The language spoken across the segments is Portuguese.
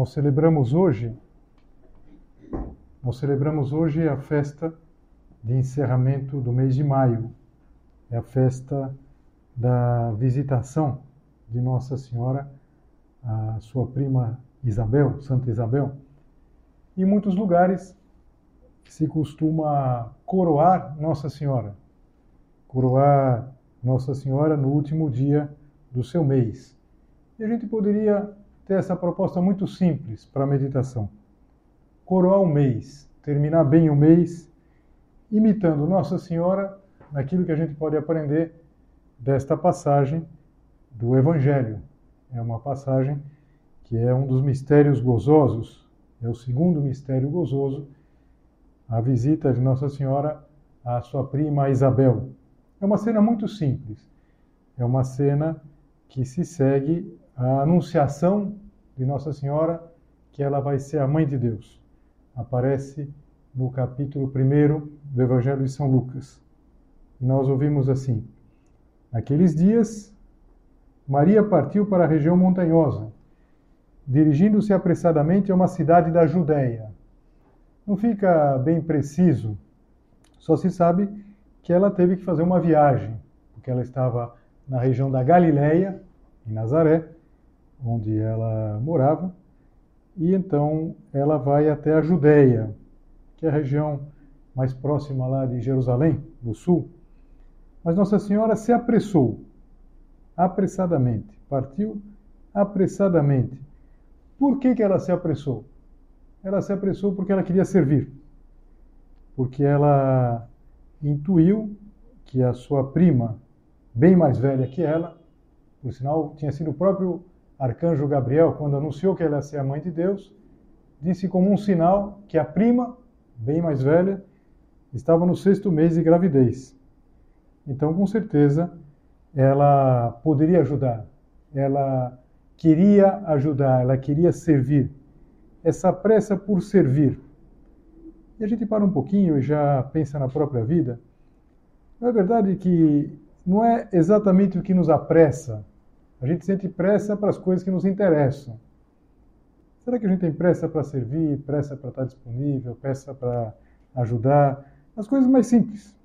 Nós celebramos hoje, nós celebramos hoje a festa de encerramento do mês de maio. É a festa da visitação de Nossa Senhora a sua prima Isabel, Santa Isabel. Em muitos lugares se costuma coroar Nossa Senhora, coroar Nossa Senhora no último dia do seu mês. E a gente poderia ter essa proposta muito simples para a meditação. Coroar o mês, terminar bem o mês, imitando Nossa Senhora naquilo que a gente pode aprender desta passagem do Evangelho. É uma passagem que é um dos mistérios gozosos, é o segundo mistério gozoso, a visita de Nossa Senhora à sua prima Isabel. É uma cena muito simples. É uma cena que se segue a anunciação de Nossa Senhora que ela vai ser a mãe de Deus. Aparece no capítulo 1 do Evangelho de São Lucas. E nós ouvimos assim: Naqueles dias, Maria partiu para a região montanhosa, dirigindo-se apressadamente a uma cidade da Judéia. Não fica bem preciso, só se sabe que ela teve que fazer uma viagem, porque ela estava na região da Galileia, em Nazaré, onde ela morava, e então ela vai até a Judéia, que é a região mais próxima lá de Jerusalém, no sul. Mas Nossa Senhora se apressou, apressadamente, partiu apressadamente. Por que, que ela se apressou? Ela se apressou porque ela queria servir, porque ela intuiu que a sua prima, bem mais velha que ela, por sinal, tinha sido o próprio arcanjo Gabriel, quando anunciou que ela ia ser a mãe de Deus, disse como um sinal que a prima, bem mais velha, estava no sexto mês de gravidez. Então, com certeza, ela poderia ajudar. Ela queria ajudar, ela queria servir. Essa pressa por servir. E a gente para um pouquinho e já pensa na própria vida. Não é verdade que não é exatamente o que nos apressa a gente sente pressa para as coisas que nos interessam. Será que a gente tem pressa para servir, pressa para estar disponível, pressa para ajudar? Nas coisas mais simples,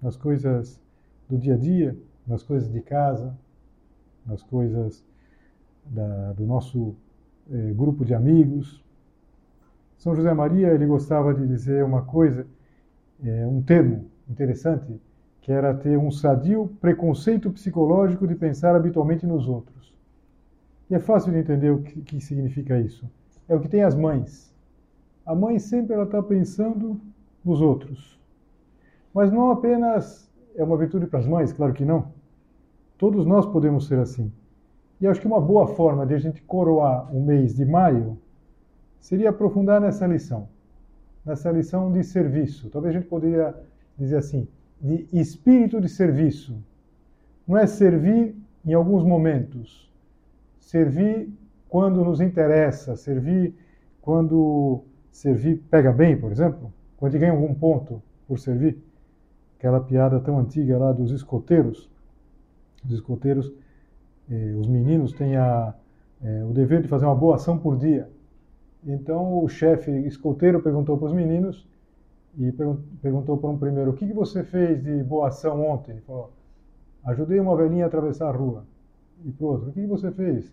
nas coisas do dia a dia, nas coisas de casa, nas coisas da, do nosso eh, grupo de amigos. São José Maria ele gostava de dizer uma coisa, eh, um termo interessante que era ter um sadio preconceito psicológico de pensar habitualmente nos outros. E é fácil de entender o que, que significa isso. É o que tem as mães. A mãe sempre ela está pensando nos outros. Mas não apenas é uma virtude para as mães, claro que não. Todos nós podemos ser assim. E acho que uma boa forma de a gente coroar o mês de maio seria aprofundar nessa lição, nessa lição de serviço. Talvez a gente poderia dizer assim: de espírito de serviço. Não é servir em alguns momentos, servir quando nos interessa, servir quando servir pega bem, por exemplo, quando ganha algum ponto por servir. Aquela piada tão antiga lá dos escoteiros. Os escoteiros, eh, os meninos têm a, eh, o dever de fazer uma boa ação por dia. Então o chefe escoteiro perguntou para os meninos e perguntou para um primeiro: O que, que você fez de boa ação ontem? Ele falou: Ajudei uma velhinha a atravessar a rua. E para o outro, o que você fez?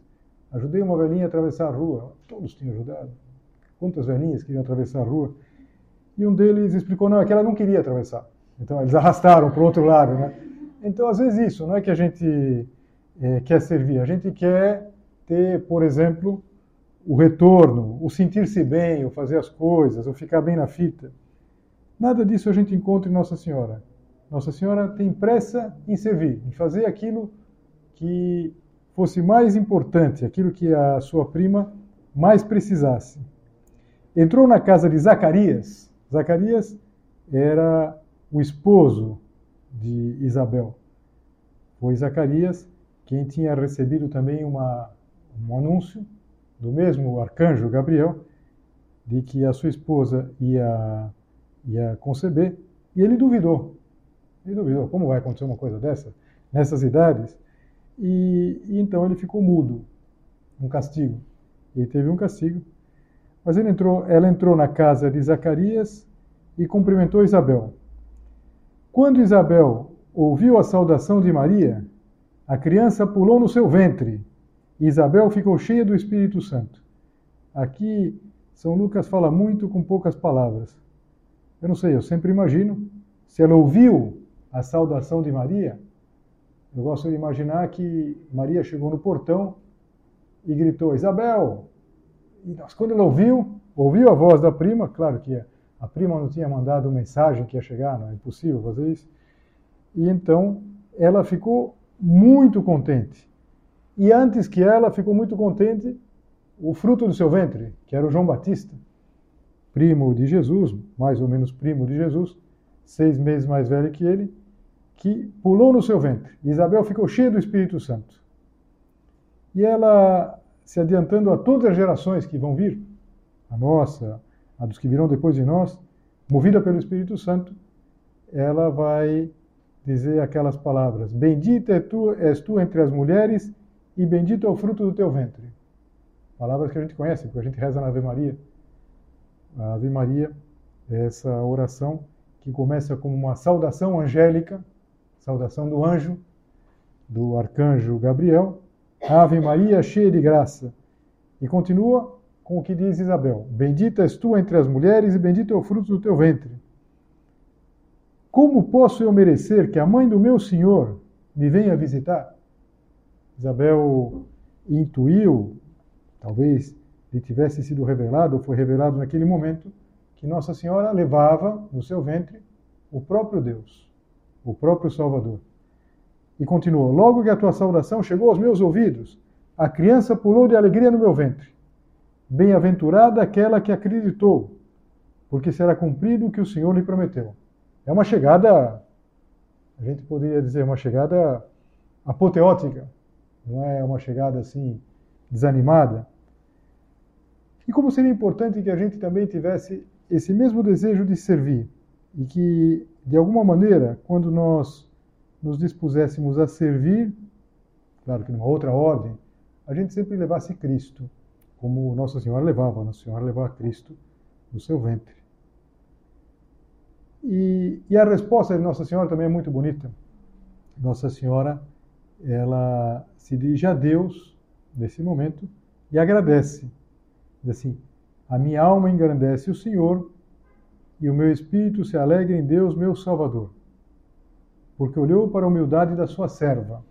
Ajudei uma velhinha a atravessar a rua. Todos tinham ajudado. Quantas velhinhas queriam atravessar a rua? E um deles explicou, não, é que ela não queria atravessar. Então eles arrastaram para o outro lado, né? Então, às vezes isso, não é que a gente é, quer servir, a gente quer ter, por exemplo, o retorno, o sentir-se bem, o fazer as coisas, o ficar bem na fita. Nada disso a gente encontra em Nossa Senhora. Nossa Senhora tem pressa em servir, em fazer aquilo que fosse mais importante, aquilo que a sua prima mais precisasse. Entrou na casa de Zacarias. Zacarias era o esposo de Isabel. Foi Zacarias quem tinha recebido também uma, um anúncio do mesmo arcanjo Gabriel de que a sua esposa ia, ia conceber e ele duvidou. Ele duvidou, como vai acontecer uma coisa dessa nessas idades? E, e então ele ficou mudo, um castigo. Ele teve um castigo. Mas entrou, ela entrou na casa de Zacarias e cumprimentou Isabel. Quando Isabel ouviu a saudação de Maria, a criança pulou no seu ventre e Isabel ficou cheia do Espírito Santo. Aqui, São Lucas fala muito com poucas palavras. Eu não sei, eu sempre imagino, se ela ouviu a saudação de Maria, eu gosto de imaginar que Maria chegou no portão e gritou: Isabel! E quando ela ouviu, ouviu a voz da prima, claro que a prima não tinha mandado mensagem que ia chegar, não é impossível fazer isso. E então ela ficou muito contente. E antes que ela, ficou muito contente o fruto do seu ventre, que era o João Batista, primo de Jesus, mais ou menos primo de Jesus, seis meses mais velho que ele, que pulou no seu ventre. Isabel ficou cheia do Espírito Santo. E ela, se adiantando a todas as gerações que vão vir, a nossa, a dos que virão depois de nós, movida pelo Espírito Santo, ela vai dizer aquelas palavras: Bendita é tu, és tu entre as mulheres, e bendito é o fruto do teu ventre. Palavras que a gente conhece, porque a gente reza na Ave Maria. A Ave Maria é essa oração que começa como uma saudação angélica saudação do anjo, do arcanjo Gabriel, Ave Maria, cheia de graça. E continua com o que diz Isabel: Bendita és tu entre as mulheres e bendito é o fruto do teu ventre. Como posso eu merecer que a mãe do meu Senhor me venha visitar? Isabel intuiu, talvez lhe tivesse sido revelado, ou foi revelado naquele momento, que Nossa Senhora levava no seu ventre o próprio Deus o próprio Salvador. E continuou: Logo que a tua saudação chegou aos meus ouvidos, a criança pulou de alegria no meu ventre. Bem-aventurada aquela que acreditou, porque será cumprido o que o Senhor lhe prometeu. É uma chegada, a gente poderia dizer, uma chegada apoteótica, não é uma chegada assim desanimada. E como seria importante que a gente também tivesse esse mesmo desejo de servir e que de alguma maneira, quando nós nos dispuséssemos a servir, claro que numa outra ordem, a gente sempre levasse Cristo, como Nossa Senhora levava, Nossa Senhora levava Cristo no seu ventre. E, e, a resposta de Nossa Senhora também é muito bonita. Nossa Senhora, ela se dirige a Deus nesse momento e agradece. Diz assim: A minha alma engrandece o Senhor e o meu espírito se alegra em Deus, meu Salvador, porque olhou para a humildade da sua serva.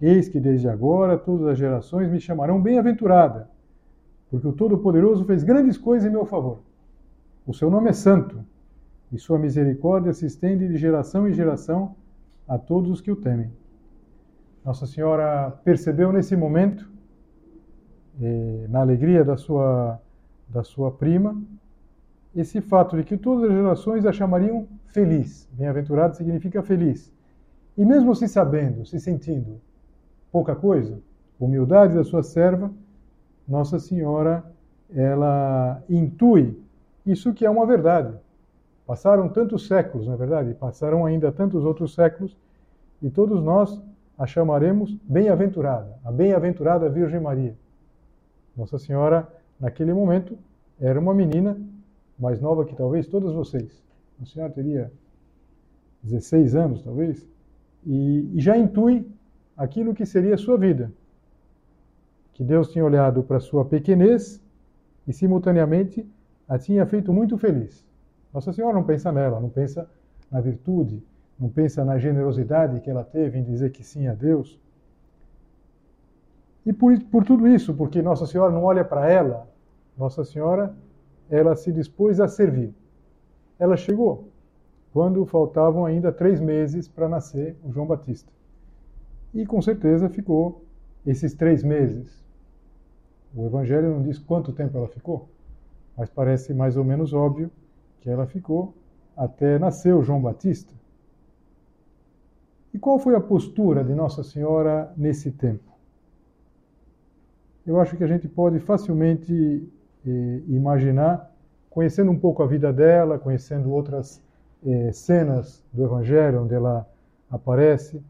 Eis que desde agora todas as gerações me chamarão bem-aventurada, porque o Todo-Poderoso fez grandes coisas em meu favor. O seu nome é santo, e sua misericórdia se estende de geração em geração a todos os que o temem. Nossa Senhora percebeu nesse momento, eh, na alegria da sua, da sua prima, esse fato de que todas as gerações a chamariam feliz. Bem-aventurado significa feliz. E mesmo se sabendo, se sentindo pouca coisa, humildade da sua serva, Nossa Senhora, ela intui isso que é uma verdade. Passaram tantos séculos, na é verdade, passaram ainda tantos outros séculos, e todos nós a chamaremos bem-aventurada, a bem-aventurada Virgem Maria. Nossa Senhora, naquele momento, era uma menina mais nova que talvez todas vocês. A senhora teria 16 anos, talvez, e, e já intui aquilo que seria a sua vida. Que Deus tinha olhado para sua pequenez e, simultaneamente, a tinha feito muito feliz. Nossa Senhora não pensa nela, não pensa na virtude, não pensa na generosidade que ela teve em dizer que sim a Deus. E por, por tudo isso, porque Nossa Senhora não olha para ela, Nossa Senhora, ela se dispôs a servir. Ela chegou quando faltavam ainda três meses para nascer o João Batista. E com certeza ficou esses três meses. O Evangelho não diz quanto tempo ela ficou, mas parece mais ou menos óbvio que ela ficou até nascer o João Batista. E qual foi a postura de Nossa Senhora nesse tempo? Eu acho que a gente pode facilmente eh, imaginar, conhecendo um pouco a vida dela, conhecendo outras eh, cenas do Evangelho onde ela aparece.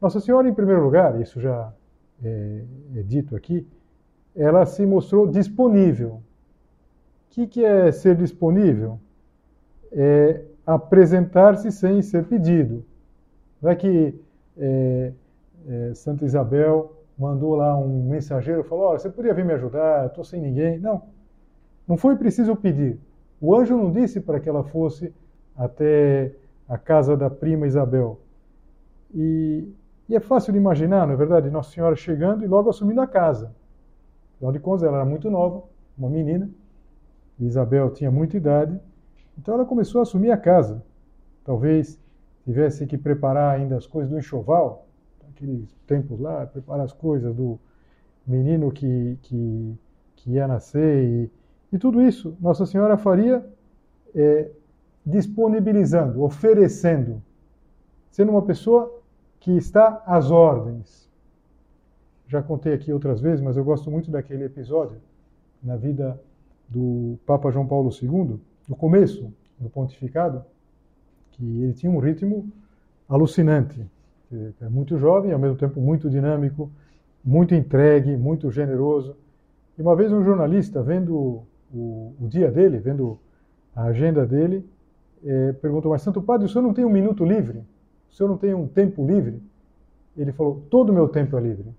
Nossa Senhora, em primeiro lugar, isso já é, é dito aqui, ela se mostrou disponível. O que, que é ser disponível? É apresentar-se sem ser pedido. Não é que é, é, Santa Isabel mandou lá um mensageiro falou: Olha, você podia vir me ajudar, estou sem ninguém. Não, não foi preciso pedir. O anjo não disse para que ela fosse até a casa da prima Isabel. E, e, é fácil de imaginar, não é verdade? Nossa Senhora chegando e logo assumindo a casa. Afinal de contas, ela era muito nova, uma menina, e Isabel tinha muita idade, então ela começou a assumir a casa. Talvez tivesse que preparar ainda as coisas do enxoval, aqueles tempos lá, preparar as coisas do menino que, que, que ia nascer, e, e tudo isso Nossa Senhora faria é, disponibilizando, oferecendo, sendo uma pessoa que está às ordens. Já contei aqui outras vezes, mas eu gosto muito daquele episódio na vida do Papa João Paulo II, no começo do pontificado, que ele tinha um ritmo alucinante. É muito jovem, ao mesmo tempo muito dinâmico, muito entregue, muito generoso. E uma vez um jornalista, vendo o, o dia dele, vendo a agenda dele, é, perguntou, mas Santo Padre, o senhor não tem um minuto livre? O senhor não tem um tempo livre? Ele falou, todo o meu tempo é livre.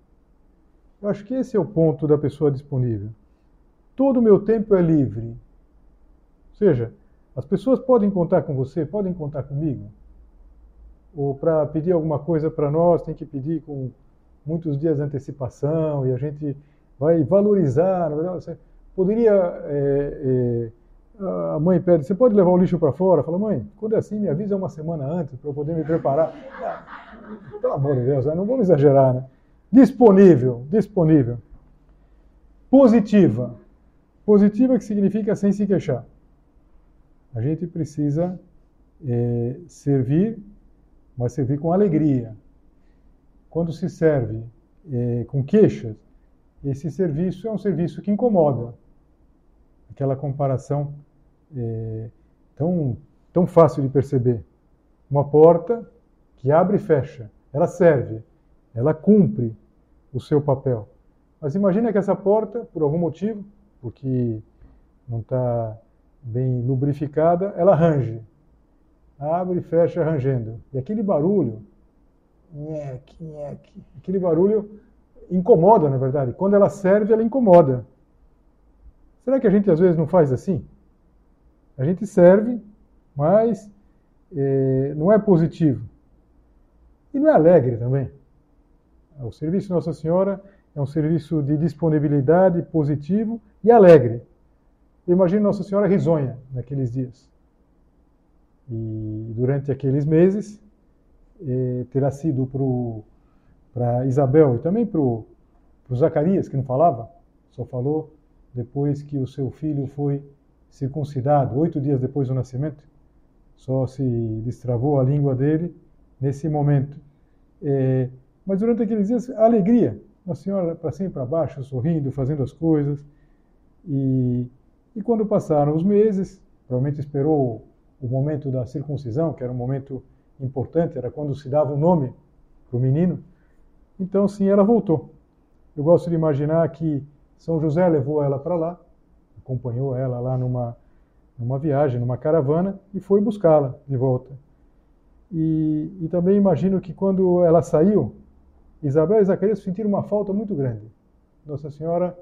Eu acho que esse é o ponto da pessoa disponível. Todo o meu tempo é livre. Ou seja, as pessoas podem contar com você, podem contar comigo. Ou para pedir alguma coisa para nós, tem que pedir com muitos dias de antecipação e a gente vai valorizar. Poderia é, é, a mãe pede, você pode levar o lixo para fora? Fala, mãe, quando é assim, me avisa uma semana antes para eu poder me preparar. Pelo amor de Deus, não vamos exagerar, né? Disponível, disponível. Positiva. Positiva que significa sem se queixar. A gente precisa é, servir, mas servir com alegria. Quando se serve é, com queixas, esse serviço é um serviço que incomoda. Aquela comparação é, tão, tão fácil de perceber. Uma porta que abre e fecha, ela serve, ela cumpre o seu papel. Mas imagine que essa porta, por algum motivo, porque não está bem lubrificada, ela range. Abre e fecha rangendo. E aquele barulho, nhec, nhec, aquele barulho incomoda, na verdade. Quando ela serve, ela incomoda. Será que a gente às vezes não faz assim? A gente serve, mas é, não é positivo. E não é alegre também. O serviço Nossa Senhora é um serviço de disponibilidade positivo e alegre. Imagine Nossa Senhora risonha naqueles dias. E durante aqueles meses, eh, terá sido para Isabel e também para o Zacarias, que não falava, só falou depois que o seu filho foi circuncidado, oito dias depois do nascimento. Só se destravou a língua dele nesse momento. É, mas durante aqueles dias, a alegria. A senhora para cima e para baixo, sorrindo, fazendo as coisas. E, e quando passaram os meses, provavelmente esperou o momento da circuncisão, que era um momento importante, era quando se dava o um nome para o menino. Então, sim, ela voltou. Eu gosto de imaginar que São José levou ela para lá, acompanhou ela lá numa, numa viagem, numa caravana, e foi buscá-la de volta. E, e também imagino que quando ela saiu, Isabel e Zacarias sentiram uma falta muito grande. Nossa Senhora,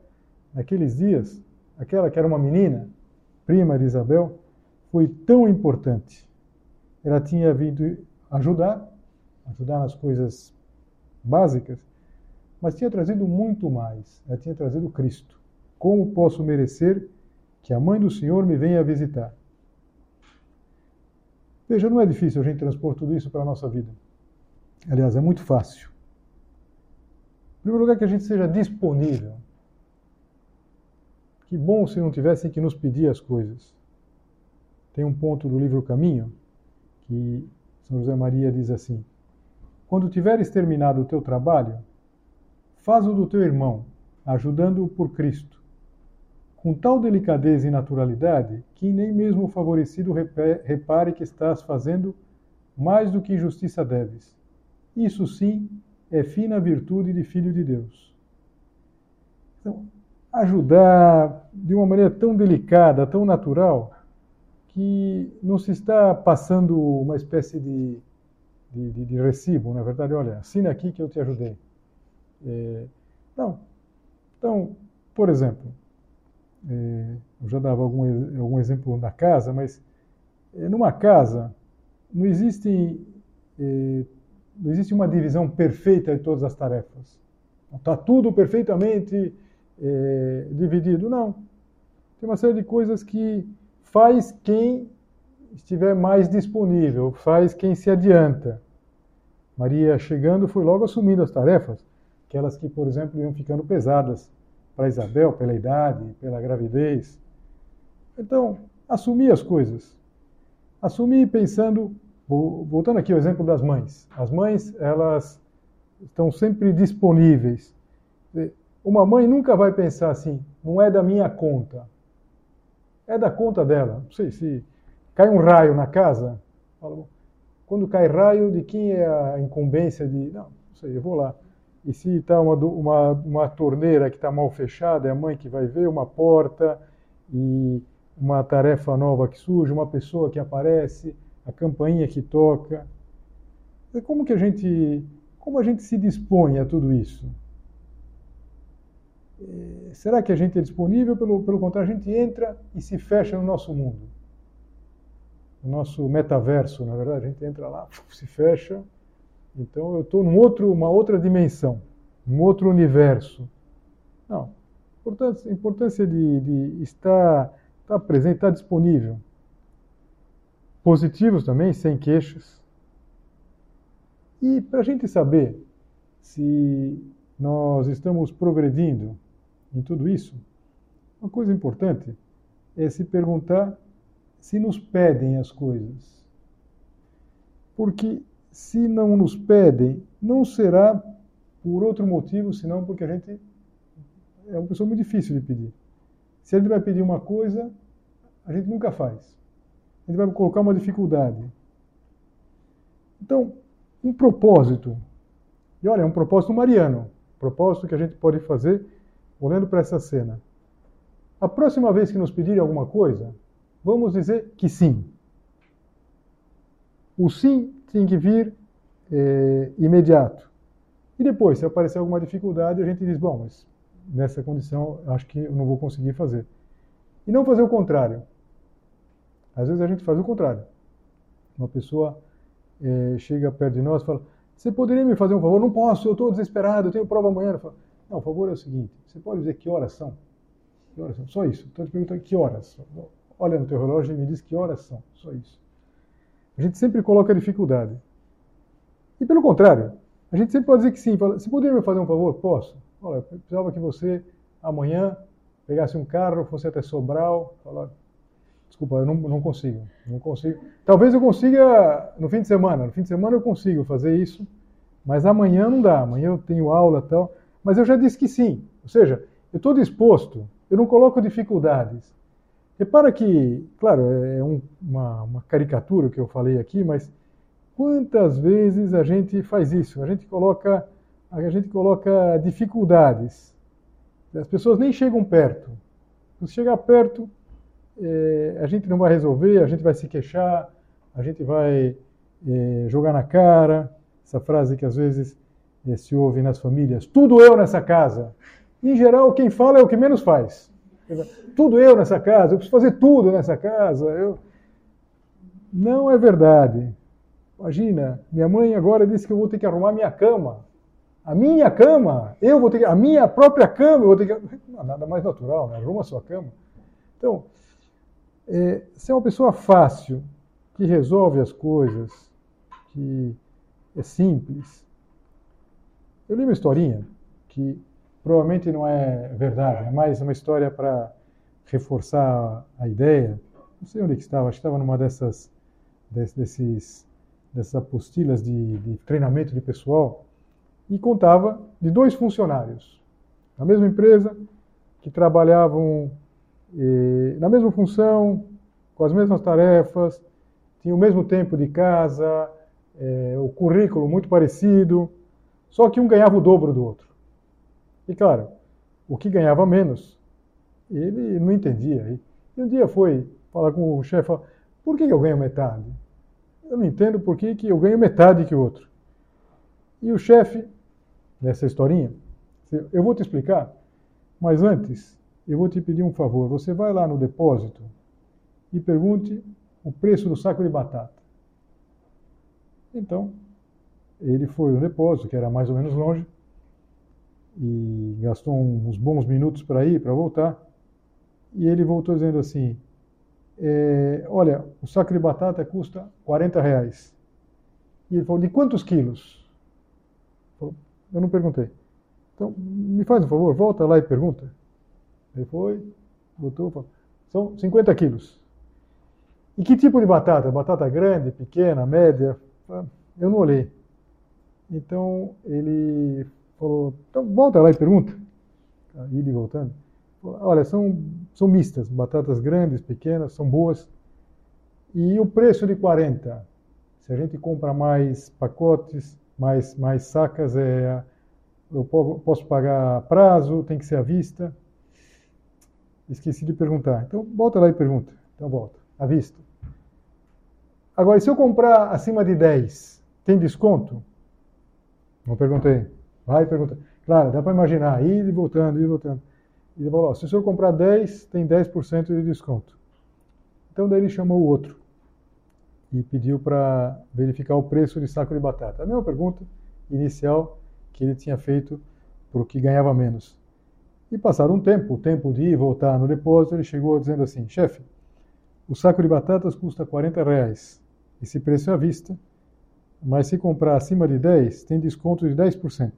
naqueles dias, aquela que era uma menina, prima de Isabel, foi tão importante. Ela tinha vindo ajudar, ajudar nas coisas básicas, mas tinha trazido muito mais. Ela tinha trazido Cristo. Como posso merecer que a mãe do Senhor me venha visitar? Veja, não é difícil a gente transpor tudo isso para a nossa vida. Aliás, é muito fácil. Em primeiro lugar, que a gente seja disponível. Que bom se não tivessem que nos pedir as coisas. Tem um ponto do livro Caminho que São José Maria diz assim: Quando tiveres terminado o teu trabalho, faz o do teu irmão, ajudando-o por Cristo, com tal delicadeza e naturalidade que nem mesmo o favorecido repare que estás fazendo mais do que injustiça deves. Isso sim é fina virtude de filho de Deus. Então, ajudar de uma maneira tão delicada, tão natural, que não se está passando uma espécie de, de, de, de recibo, na verdade, olha, assina aqui que eu te ajudei. É, não. Então, por exemplo, é, eu já dava algum, algum exemplo na casa, mas é, numa casa não existe é, não existe uma divisão perfeita de todas as tarefas. Está tudo perfeitamente é, dividido. Não. Tem uma série de coisas que faz quem estiver mais disponível, faz quem se adianta. Maria, chegando, foi logo assumindo as tarefas, aquelas que, por exemplo, iam ficando pesadas para Isabel, pela idade, pela gravidez. Então, assumir as coisas. Assumir pensando Voltando aqui ao exemplo das mães. As mães, elas estão sempre disponíveis. Uma mãe nunca vai pensar assim, não é da minha conta. É da conta dela. Não sei se cai um raio na casa, quando cai raio, de quem é a incumbência de. Não, não sei, eu vou lá. E se está uma, uma, uma torneira que está mal fechada, é a mãe que vai ver, uma porta e uma tarefa nova que surge, uma pessoa que aparece a campainha que toca. Como que a gente, como a gente se dispõe a tudo isso? É, será que a gente é disponível? Pelo, pelo contrário, a gente entra e se fecha no nosso mundo. No nosso metaverso, na verdade, a gente entra lá, se fecha. Então eu estou num outro, uma outra dimensão, um outro universo. Não. Importância, importância de, de estar, estar presente, estar disponível positivos também, sem queixas. E para a gente saber se nós estamos progredindo em tudo isso, uma coisa importante é se perguntar se nos pedem as coisas. Porque se não nos pedem, não será por outro motivo, senão porque a gente é uma pessoa muito difícil de pedir. Se ele vai pedir uma coisa, a gente nunca faz a gente vai colocar uma dificuldade. Então, um propósito. E olha, é um propósito mariano. Propósito que a gente pode fazer olhando para essa cena. A próxima vez que nos pedirem alguma coisa, vamos dizer que sim. O sim tem que vir é, imediato. E depois, se aparecer alguma dificuldade, a gente diz: bom, mas nessa condição acho que eu não vou conseguir fazer. E não fazer o contrário. Às vezes a gente faz o contrário. Uma pessoa é, chega perto de nós e fala: Você poderia me fazer um favor? Não posso, eu estou desesperado, eu tenho prova amanhã. Falo, não, o favor é o seguinte: você pode dizer que horas são? Que horas são? Só isso. Estou te perguntando que horas. Olha no teu relógio e me diz que horas são. Só isso. A gente sempre coloca dificuldade. E pelo contrário, a gente sempre pode dizer que sim. Fala, você poderia me fazer um favor? Posso. Olha, eu precisava que você amanhã pegasse um carro, fosse até Sobral, falar, Desculpa, eu não, não consigo. Não consigo. Talvez eu consiga no fim de semana. No fim de semana eu consigo fazer isso, mas amanhã não dá. Amanhã eu tenho aula e tal. Mas eu já disse que sim. Ou seja, eu estou disposto. Eu não coloco dificuldades. Repara que, claro, é um, uma, uma caricatura que eu falei aqui, mas quantas vezes a gente faz isso? A gente coloca, a gente coloca dificuldades. As pessoas nem chegam perto. Se chegar perto, é, a gente não vai resolver, a gente vai se queixar, a gente vai é, jogar na cara, essa frase que às vezes se ouve nas famílias, tudo eu nessa casa. Em geral, quem fala é o que menos faz. Tudo eu nessa casa, eu preciso fazer tudo nessa casa. Eu... Não é verdade. Imagina, minha mãe agora disse que eu vou ter que arrumar minha cama. A minha cama, eu vou ter que, a minha própria cama, eu vou ter que. Não, nada mais natural, né? Arruma a sua cama. Então, é, se é uma pessoa fácil, que resolve as coisas, que é simples. Eu li uma historinha que provavelmente não é verdade, é mais uma história para reforçar a ideia. Não sei onde que estava, acho que estava numa dessas desses dessas apostilas de, de treinamento de pessoal e contava de dois funcionários na mesma empresa que trabalhavam eh, na mesma função, com as mesmas tarefas, tinham o mesmo tempo de casa, eh, o currículo muito parecido, só que um ganhava o dobro do outro. E claro, o que ganhava menos, ele não entendia. E um dia foi falar com o chefe, por que eu ganho metade? Eu não entendo por que, que eu ganho metade que o outro. E o chefe, nessa historinha, eu vou te explicar, mas antes, eu vou te pedir um favor. Você vai lá no depósito e pergunte o preço do saco de batata. Então, ele foi no depósito, que era mais ou menos longe, e gastou uns bons minutos para ir, para voltar. E ele voltou dizendo assim: é, olha, o saco de batata custa 40 reais. E ele falou, de quantos quilos? Eu não perguntei. Então, me faz um favor, volta lá e pergunta. Ele foi, botou, falou, são 50 quilos. E que tipo de batata? Batata grande, pequena, média? Eu não olhei. Então, ele falou, então volta lá e pergunta. Indo e voltando. Olha, são, são mistas, batatas grandes, pequenas, são boas. E o preço de 40, se a gente compra mais pacotes, mais, mais sacas, é, eu posso pagar prazo, tem que ser à vista. Esqueci de perguntar. Então, volta lá e pergunta. Então, volta. À vista. Agora, se eu comprar acima de 10, tem desconto? Não perguntei. Vai perguntar. Claro, dá para imaginar, ir e voltando, ir e voltando. E ele falou, se o senhor comprar 10, tem 10% de desconto. Então daí ele chamou o outro e pediu para verificar o preço de saco de batata. A mesma pergunta inicial que ele tinha feito para o que ganhava menos. E passado um tempo, o tempo de ir e voltar no depósito, ele chegou dizendo assim, chefe, o saco de batatas custa 40 reais. Esse preço é à vista, mas se comprar acima de 10, tem desconto de 10%.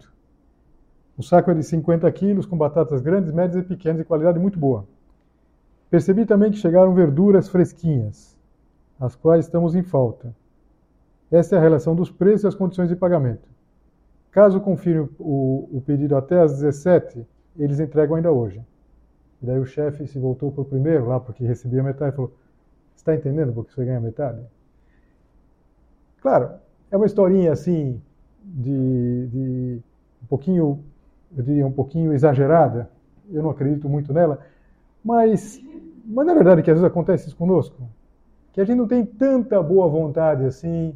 O saco é de 50 quilos, com batatas grandes, médias e pequenas, de qualidade muito boa. Percebi também que chegaram verduras fresquinhas, as quais estamos em falta. Essa é a relação dos preços e as condições de pagamento. Caso confirme o, o pedido até às 17, eles entregam ainda hoje. E daí o chefe se voltou para o primeiro, lá porque recebia metade, e falou: Está entendendo porque você ganha metade? Claro, é uma historinha assim, de, de um pouquinho eu diria, um pouquinho exagerada, eu não acredito muito nela, mas, mas na verdade que às vezes acontece isso conosco, que a gente não tem tanta boa vontade assim,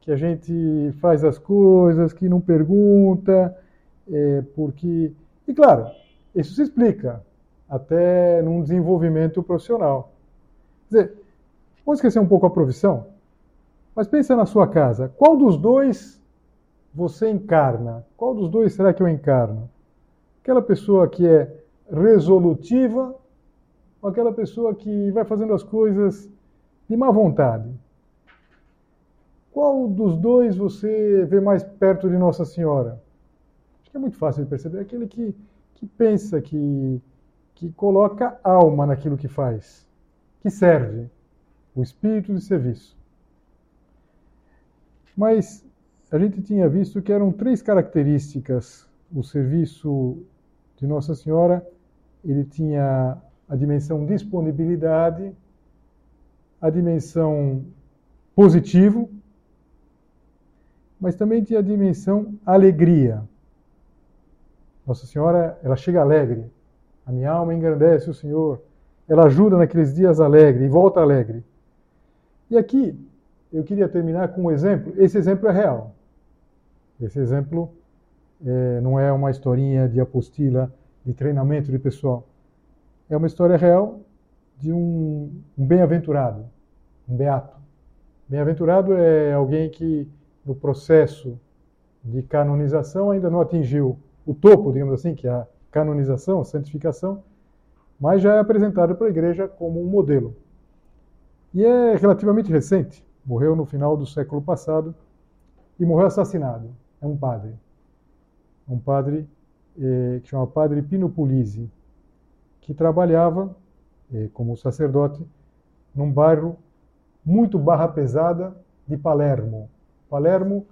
que a gente faz as coisas, que não pergunta, é, porque... E claro, isso se explica até num desenvolvimento profissional. Quer dizer, vamos esquecer um pouco a profissão, mas pensa na sua casa, qual dos dois você encarna? Qual dos dois será que eu encarno? Aquela pessoa que é resolutiva ou aquela pessoa que vai fazendo as coisas de má vontade? Qual dos dois você vê mais perto de Nossa Senhora? Acho que é muito fácil de perceber. Aquele que, que pensa, que, que coloca alma naquilo que faz, que serve, o espírito de serviço. Mas a gente tinha visto que eram três características o serviço de Nossa Senhora. Ele tinha a dimensão disponibilidade, a dimensão positivo, mas também tinha a dimensão alegria. Nossa Senhora, ela chega alegre. A minha alma engrandece o Senhor. Ela ajuda naqueles dias alegre e volta alegre. E aqui eu queria terminar com um exemplo. Esse exemplo é real. Esse exemplo é, não é uma historinha de apostila de treinamento de pessoal. É uma história real de um, um bem-aventurado, um beato. Bem-aventurado é alguém que, no processo de canonização, ainda não atingiu o topo, digamos assim, que é a canonização, a santificação, mas já é apresentado para a igreja como um modelo. E é relativamente recente, morreu no final do século passado e morreu assassinado. É um padre. Um padre eh, que chama Padre Pino Pulisi, que trabalhava eh, como sacerdote num bairro muito barra pesada de Palermo. Palermo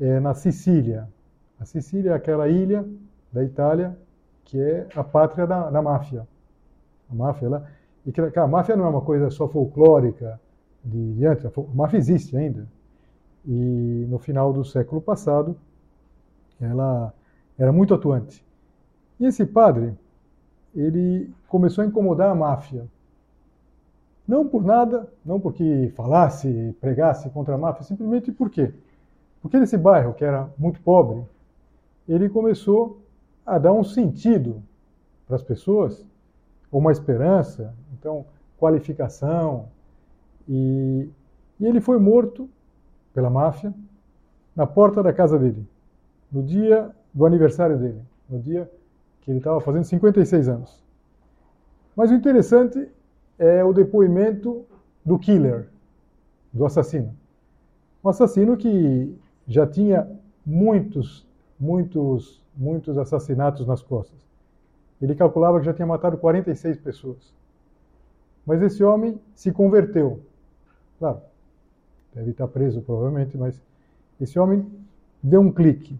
é na Sicília. A Sicília é aquela ilha da Itália que é a pátria da, da máfia. A máfia lá. E que, a máfia não é uma coisa só folclórica de, de antes. A máfia existe ainda. E no final do século passado, ela era muito atuante. E esse padre, ele começou a incomodar a máfia. Não por nada, não porque falasse, pregasse contra a máfia, simplesmente por quê? Porque nesse bairro, que era muito pobre, ele começou a dar um sentido para as pessoas, uma esperança, então qualificação. E, e ele foi morto pela máfia na porta da casa dele, no dia do aniversário dele, no dia que ele estava fazendo 56 anos. Mas o interessante é o depoimento do killer, do assassino. Um assassino que já tinha muitos, muitos, muitos assassinatos nas costas. Ele calculava que já tinha matado 46 pessoas. Mas esse homem se converteu. Claro, deve estar preso provavelmente, mas esse homem deu um clique.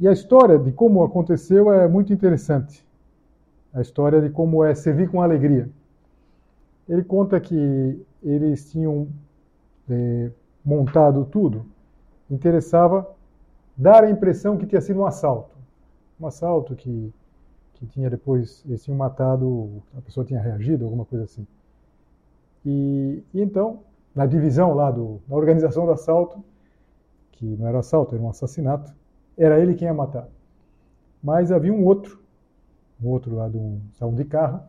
E a história de como aconteceu é muito interessante. A história de como é servir com alegria. Ele conta que eles tinham é, montado tudo, interessava dar a impressão que tinha sido um assalto. Um assalto que, que tinha depois, eles tinham matado, a pessoa tinha reagido, alguma coisa assim. E, e então, na divisão lá do, da organização do assalto, que não era assalto, era um assassinato, era ele quem ia matar. Mas havia um outro, um outro lá de um salão de carro,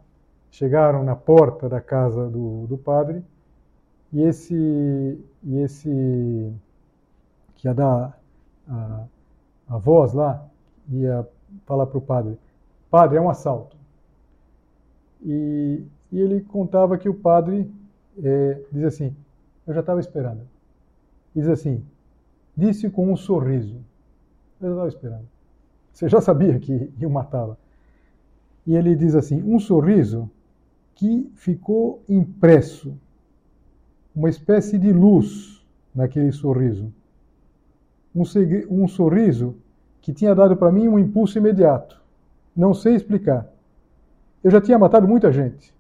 chegaram na porta da casa do, do padre e esse, e esse que ia dar a, a voz lá, ia falar para o padre, padre, é um assalto. E, e ele contava que o padre é, diz assim, eu já estava esperando. Diz assim, disse com um sorriso, eu já estava esperando. Você já sabia que iam matá-la. E ele diz assim, um sorriso que ficou impresso uma espécie de luz naquele sorriso. Um, um sorriso que tinha dado para mim um impulso imediato. Não sei explicar. Eu já tinha matado muita gente,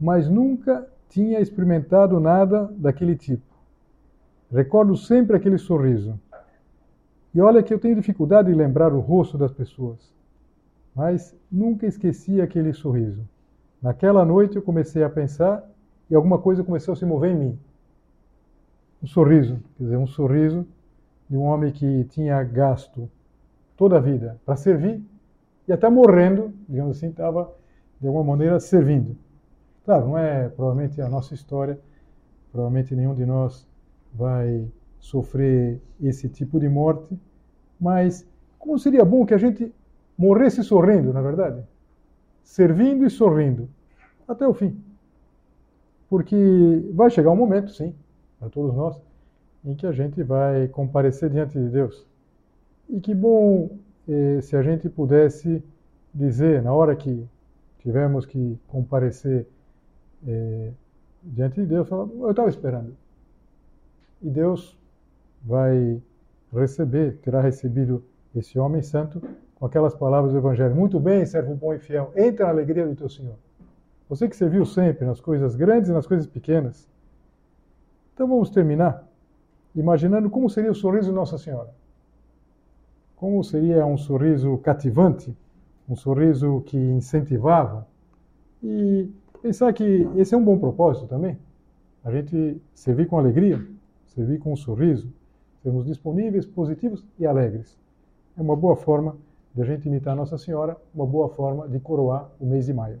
mas nunca tinha experimentado nada daquele tipo. Recordo sempre aquele sorriso. E olha que eu tenho dificuldade de lembrar o rosto das pessoas, mas nunca esqueci aquele sorriso. Naquela noite eu comecei a pensar e alguma coisa começou a se mover em mim. Um sorriso, quer dizer, um sorriso de um homem que tinha gasto toda a vida para servir e até morrendo, digamos assim, estava de alguma maneira servindo. Claro, não é provavelmente a nossa história, provavelmente nenhum de nós vai sofrer esse tipo de morte, mas como seria bom que a gente morresse sorrindo, na verdade? servindo e sorrindo até o fim. Porque vai chegar um momento, sim, para todos nós, em que a gente vai comparecer diante de Deus. E que bom eh, se a gente pudesse dizer, na hora que tivermos que comparecer eh, diante de Deus, falar, eu estava esperando. E Deus vai receber, terá recebido esse homem santo com aquelas palavras do Evangelho. Muito bem, servo bom e fiel, entra na alegria do teu Senhor. Você que serviu sempre nas coisas grandes e nas coisas pequenas. Então vamos terminar imaginando como seria o sorriso de Nossa Senhora. Como seria um sorriso cativante, um sorriso que incentivava. E pensar que esse é um bom propósito também. A gente servir com alegria, servir com um sorriso, sermos disponíveis, positivos e alegres. é uma boa forma de a gente imitar Nossa Senhora, uma boa forma de coroar o mês de maio.